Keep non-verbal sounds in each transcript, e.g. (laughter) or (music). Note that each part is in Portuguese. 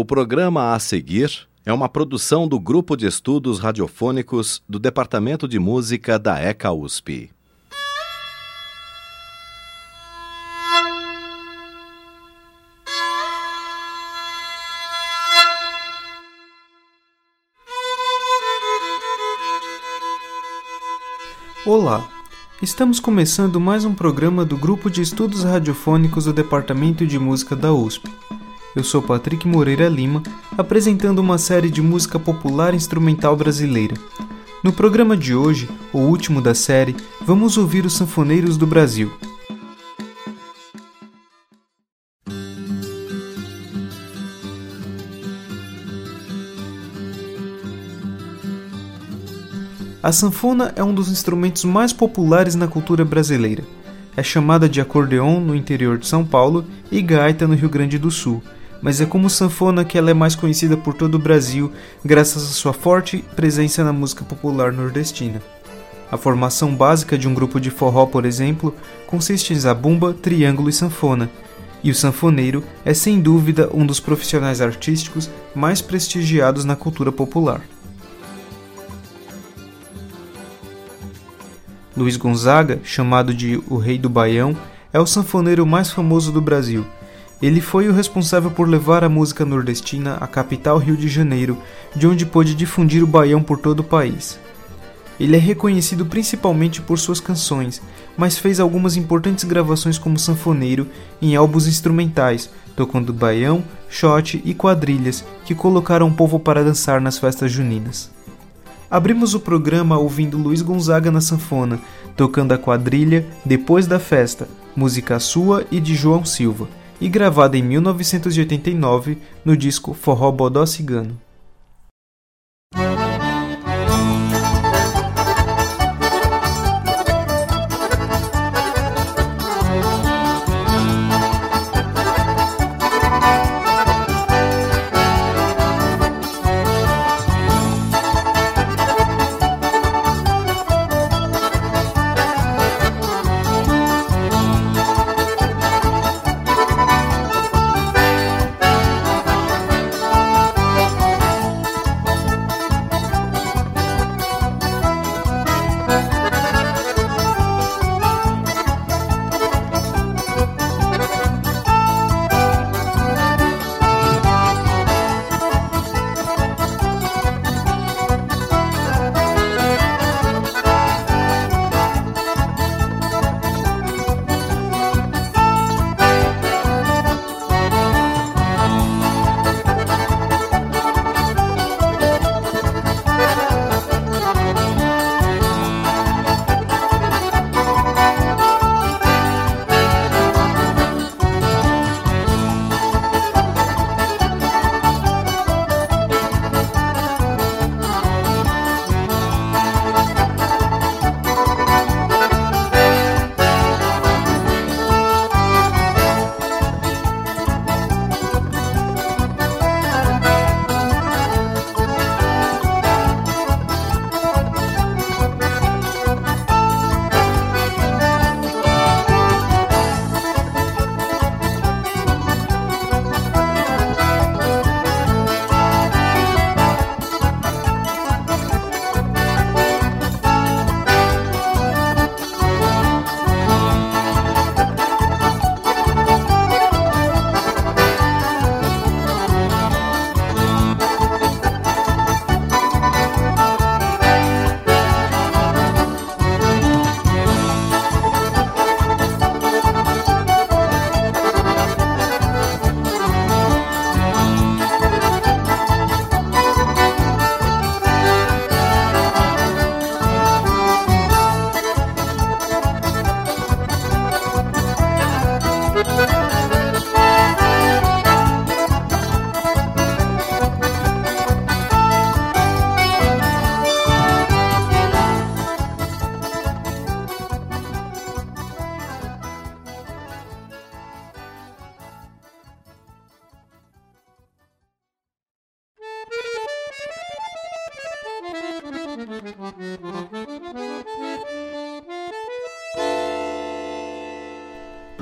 O programa a seguir é uma produção do Grupo de Estudos Radiofônicos do Departamento de Música da ECA USP. Olá, estamos começando mais um programa do Grupo de Estudos Radiofônicos do Departamento de Música da USP. Eu sou Patrick Moreira Lima, apresentando uma série de música popular instrumental brasileira. No programa de hoje, o último da série, vamos ouvir os sanfoneiros do Brasil. A sanfona é um dos instrumentos mais populares na cultura brasileira. É chamada de acordeon no interior de São Paulo e gaita no Rio Grande do Sul, mas é como sanfona que ela é mais conhecida por todo o Brasil, graças à sua forte presença na música popular nordestina. A formação básica de um grupo de forró, por exemplo, consiste em zabumba, triângulo e sanfona, e o sanfoneiro é sem dúvida um dos profissionais artísticos mais prestigiados na cultura popular. Luiz Gonzaga, chamado de o Rei do Baião, é o sanfoneiro mais famoso do Brasil. Ele foi o responsável por levar a música nordestina à capital Rio de Janeiro, de onde pôde difundir o baião por todo o país. Ele é reconhecido principalmente por suas canções, mas fez algumas importantes gravações como sanfoneiro em álbuns instrumentais, tocando baião, shot e quadrilhas que colocaram o povo para dançar nas festas juninas. Abrimos o programa ouvindo Luiz Gonzaga na sanfona, tocando a quadrilha Depois da Festa, música sua e de João Silva, e gravada em 1989 no disco Forró Bodó Cigano.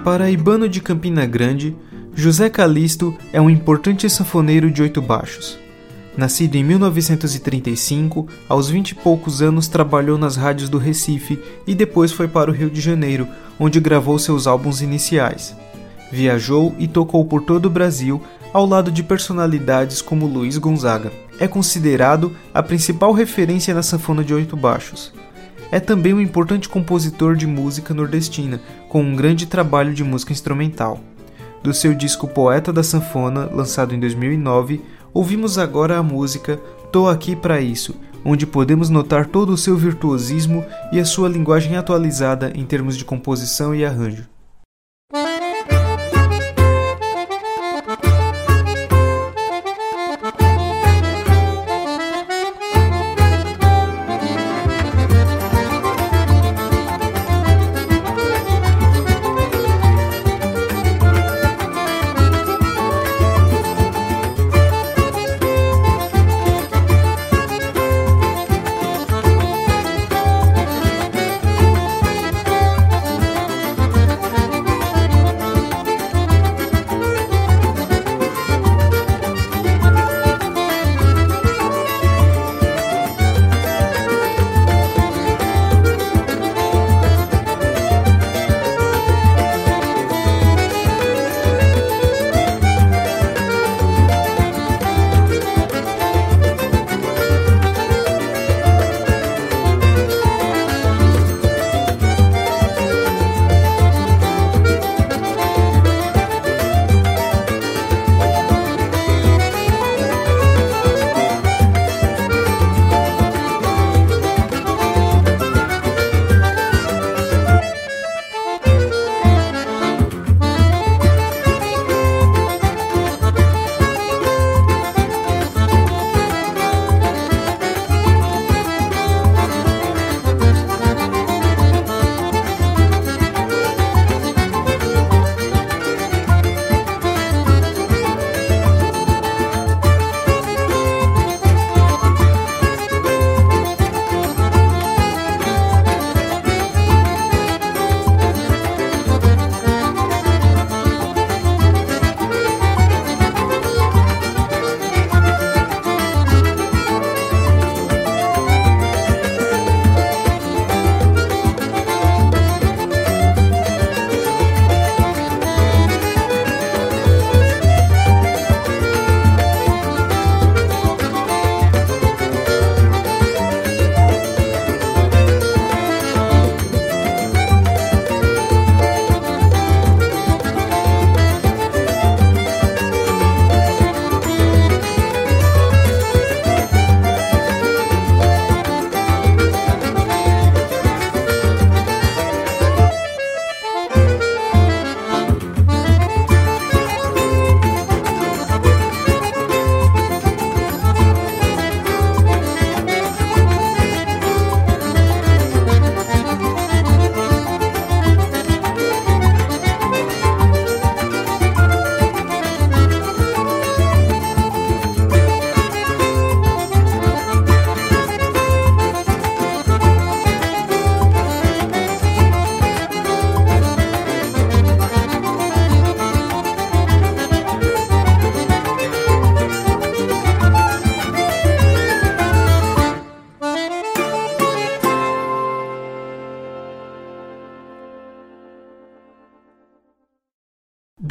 Paraibano de Campina Grande, José Calixto é um importante sanfoneiro de oito baixos. Nascido em 1935, aos vinte e poucos anos trabalhou nas rádios do Recife e depois foi para o Rio de Janeiro, onde gravou seus álbuns iniciais. Viajou e tocou por todo o Brasil ao lado de personalidades como Luiz Gonzaga. É considerado a principal referência na sanfona de oito baixos. É também um importante compositor de música nordestina, com um grande trabalho de música instrumental. Do seu disco Poeta da Sanfona, lançado em 2009, Ouvimos agora a música Tô Aqui para Isso, onde podemos notar todo o seu virtuosismo e a sua linguagem atualizada em termos de composição e arranjo.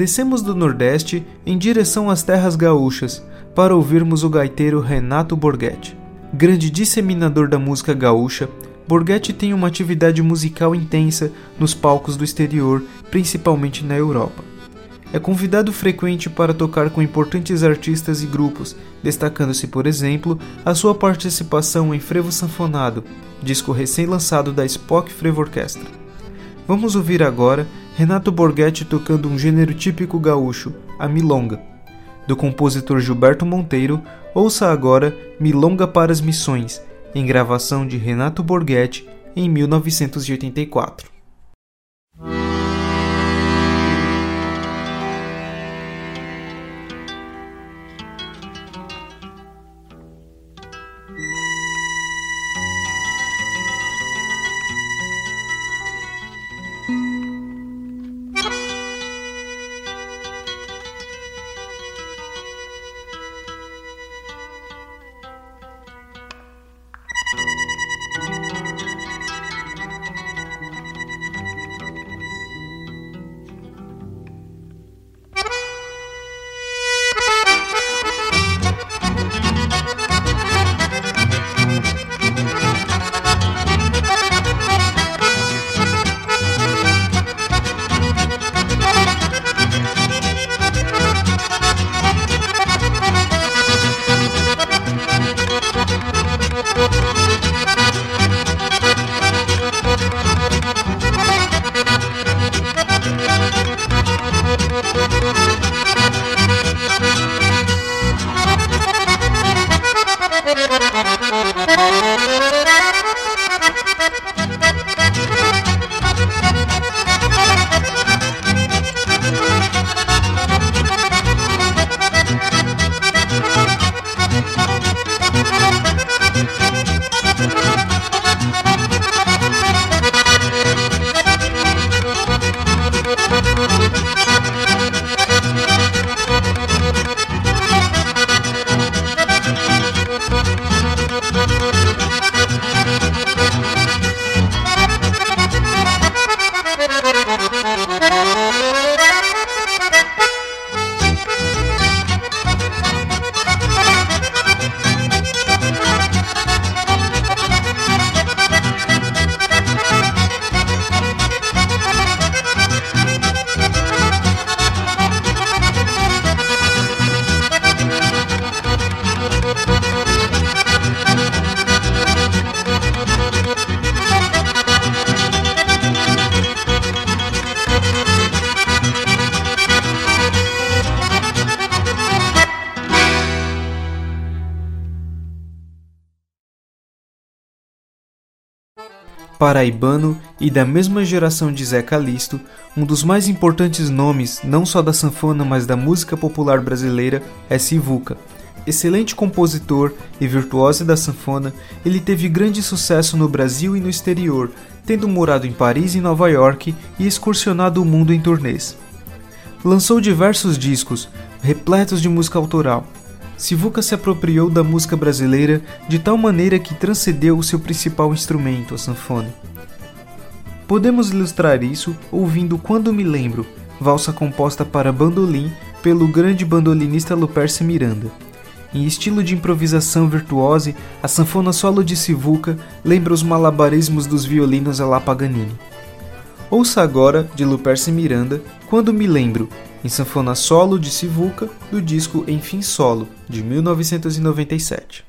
Descemos do Nordeste em direção às terras gaúchas para ouvirmos o gaiteiro Renato Borghetti. Grande disseminador da música gaúcha, Borghetti tem uma atividade musical intensa nos palcos do exterior, principalmente na Europa. É convidado frequente para tocar com importantes artistas e grupos, destacando-se, por exemplo, a sua participação em Frevo Sanfonado, disco recém-lançado da Spock Frevo Orquestra. Vamos ouvir agora Renato Borghetti tocando um gênero típico gaúcho, a milonga. Do compositor Gilberto Monteiro, ouça agora Milonga para as Missões, em gravação de Renato Borghetti em 1984. Thank (laughs) you. Paraibano e da mesma geração de Zé Calixto, um dos mais importantes nomes não só da sanfona mas da música popular brasileira é Sivuca. Excelente compositor e virtuoso da sanfona, ele teve grande sucesso no Brasil e no exterior, tendo morado em Paris e Nova York e excursionado o mundo em turnês. Lançou diversos discos, repletos de música autoral, Sivuca se apropriou da música brasileira de tal maneira que transcendeu o seu principal instrumento, a sanfona. Podemos ilustrar isso ouvindo Quando Me Lembro, valsa composta para bandolim pelo grande bandolinista Luperce Miranda. Em estilo de improvisação virtuose, a sanfona solo de Sivuca lembra os malabarismos dos violinos a la Paganini. Ouça agora, de Luperce Miranda, Quando Me Lembro, em sanfona solo de Sivuca, do disco Enfim Solo, de 1997.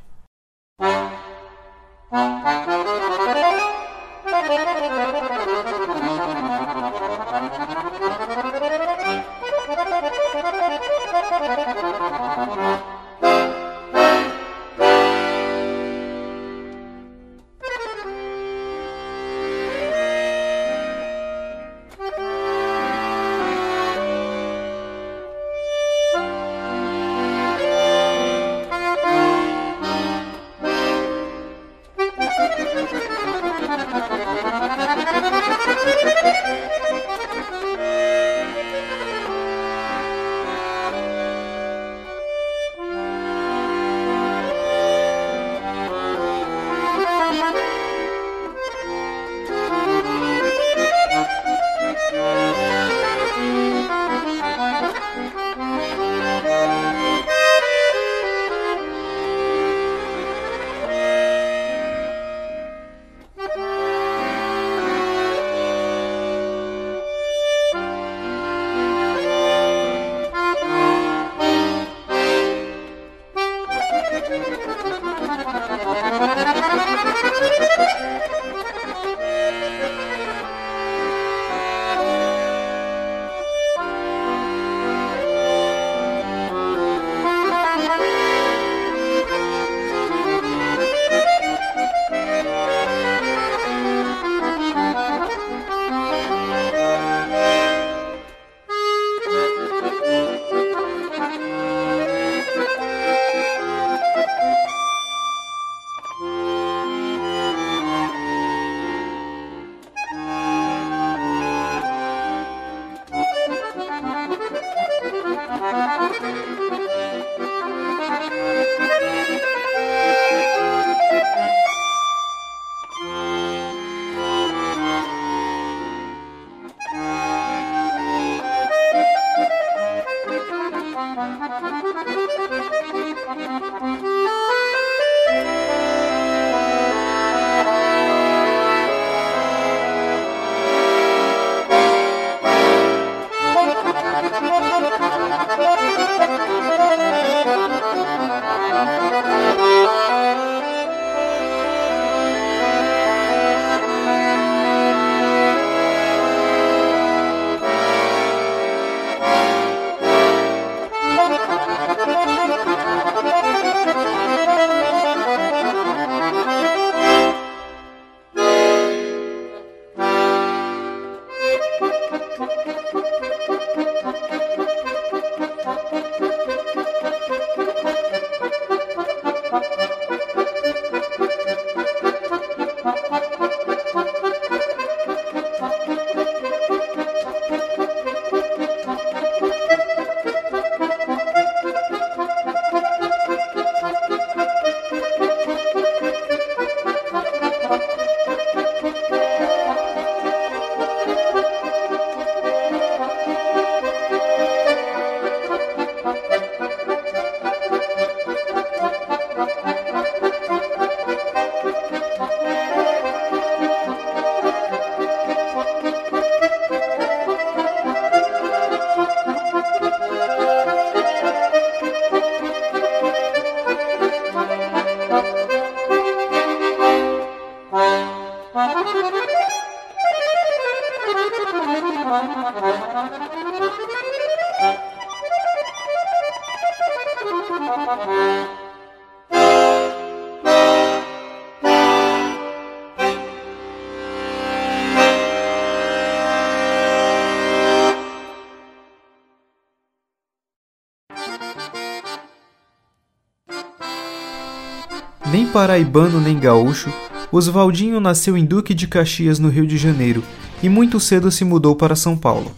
Nem paraibano nem gaúcho, Oswaldinho nasceu em Duque de Caxias, no Rio de Janeiro, e muito cedo se mudou para São Paulo.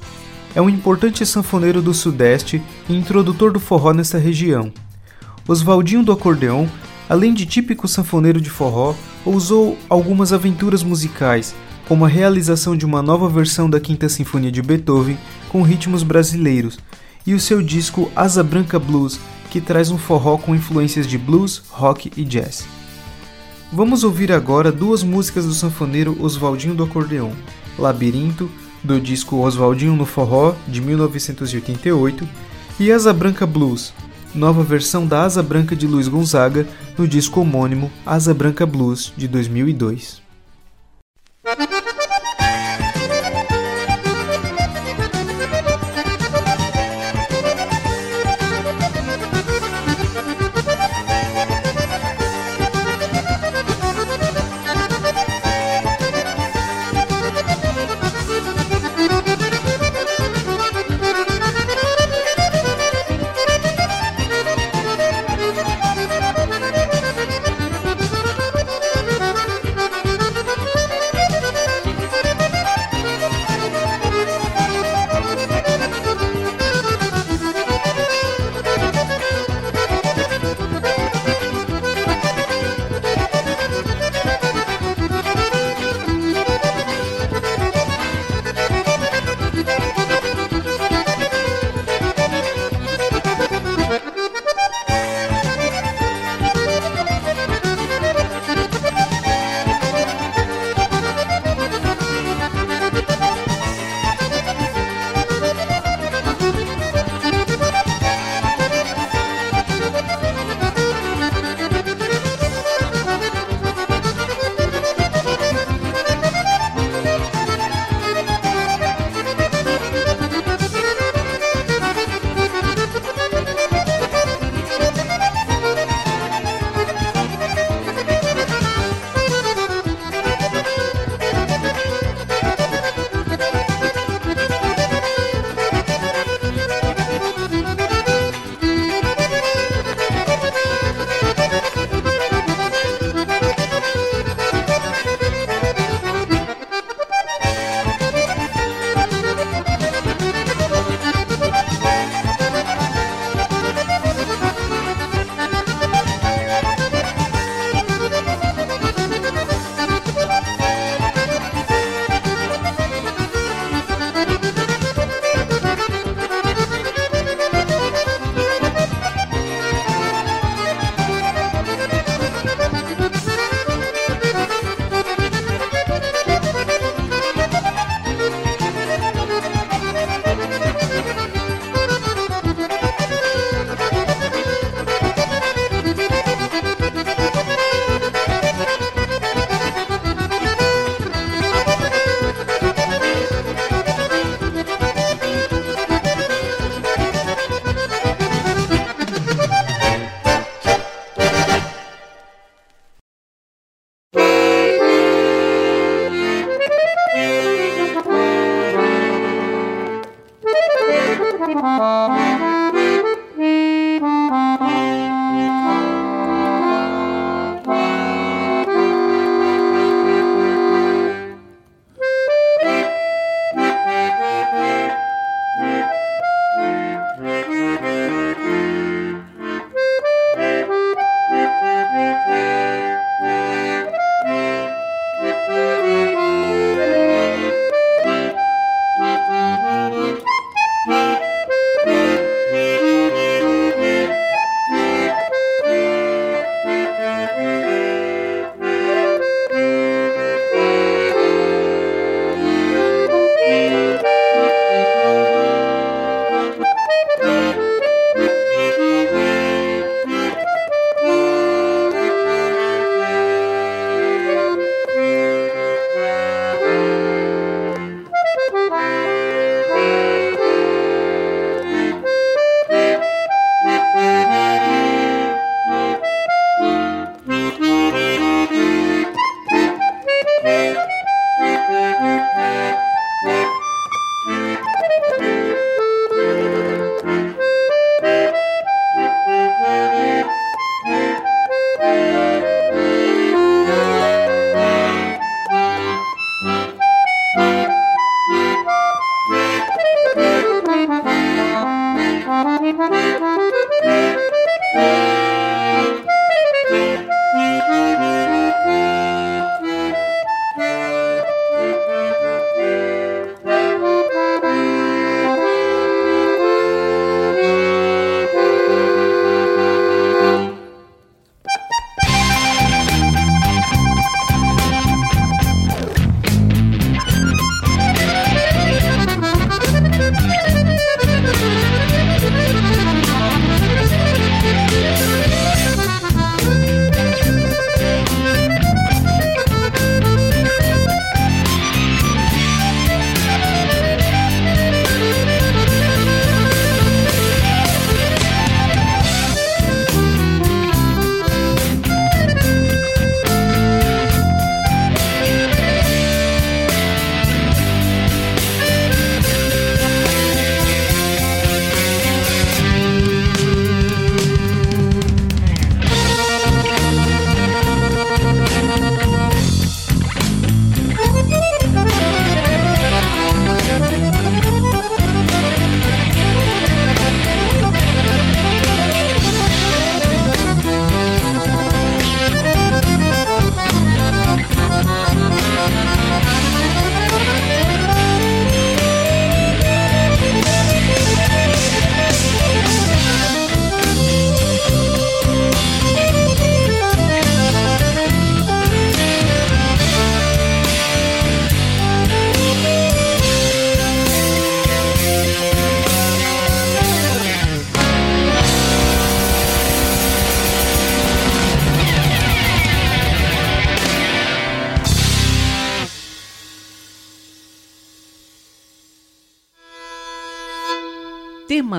É um importante sanfoneiro do Sudeste e introdutor do forró nesta região. Oswaldinho do acordeão, além de típico sanfoneiro de forró, ousou algumas aventuras musicais, como a realização de uma nova versão da Quinta Sinfonia de Beethoven com ritmos brasileiros, e o seu disco Asa Branca Blues, que traz um forró com influências de blues, rock e jazz. Vamos ouvir agora duas músicas do sanfoneiro Oswaldinho do Acordeão: Labirinto, do disco Oswaldinho no Forró, de 1988, e Asa Branca Blues, nova versão da Asa Branca de Luiz Gonzaga, no disco homônimo Asa Branca Blues, de 2002.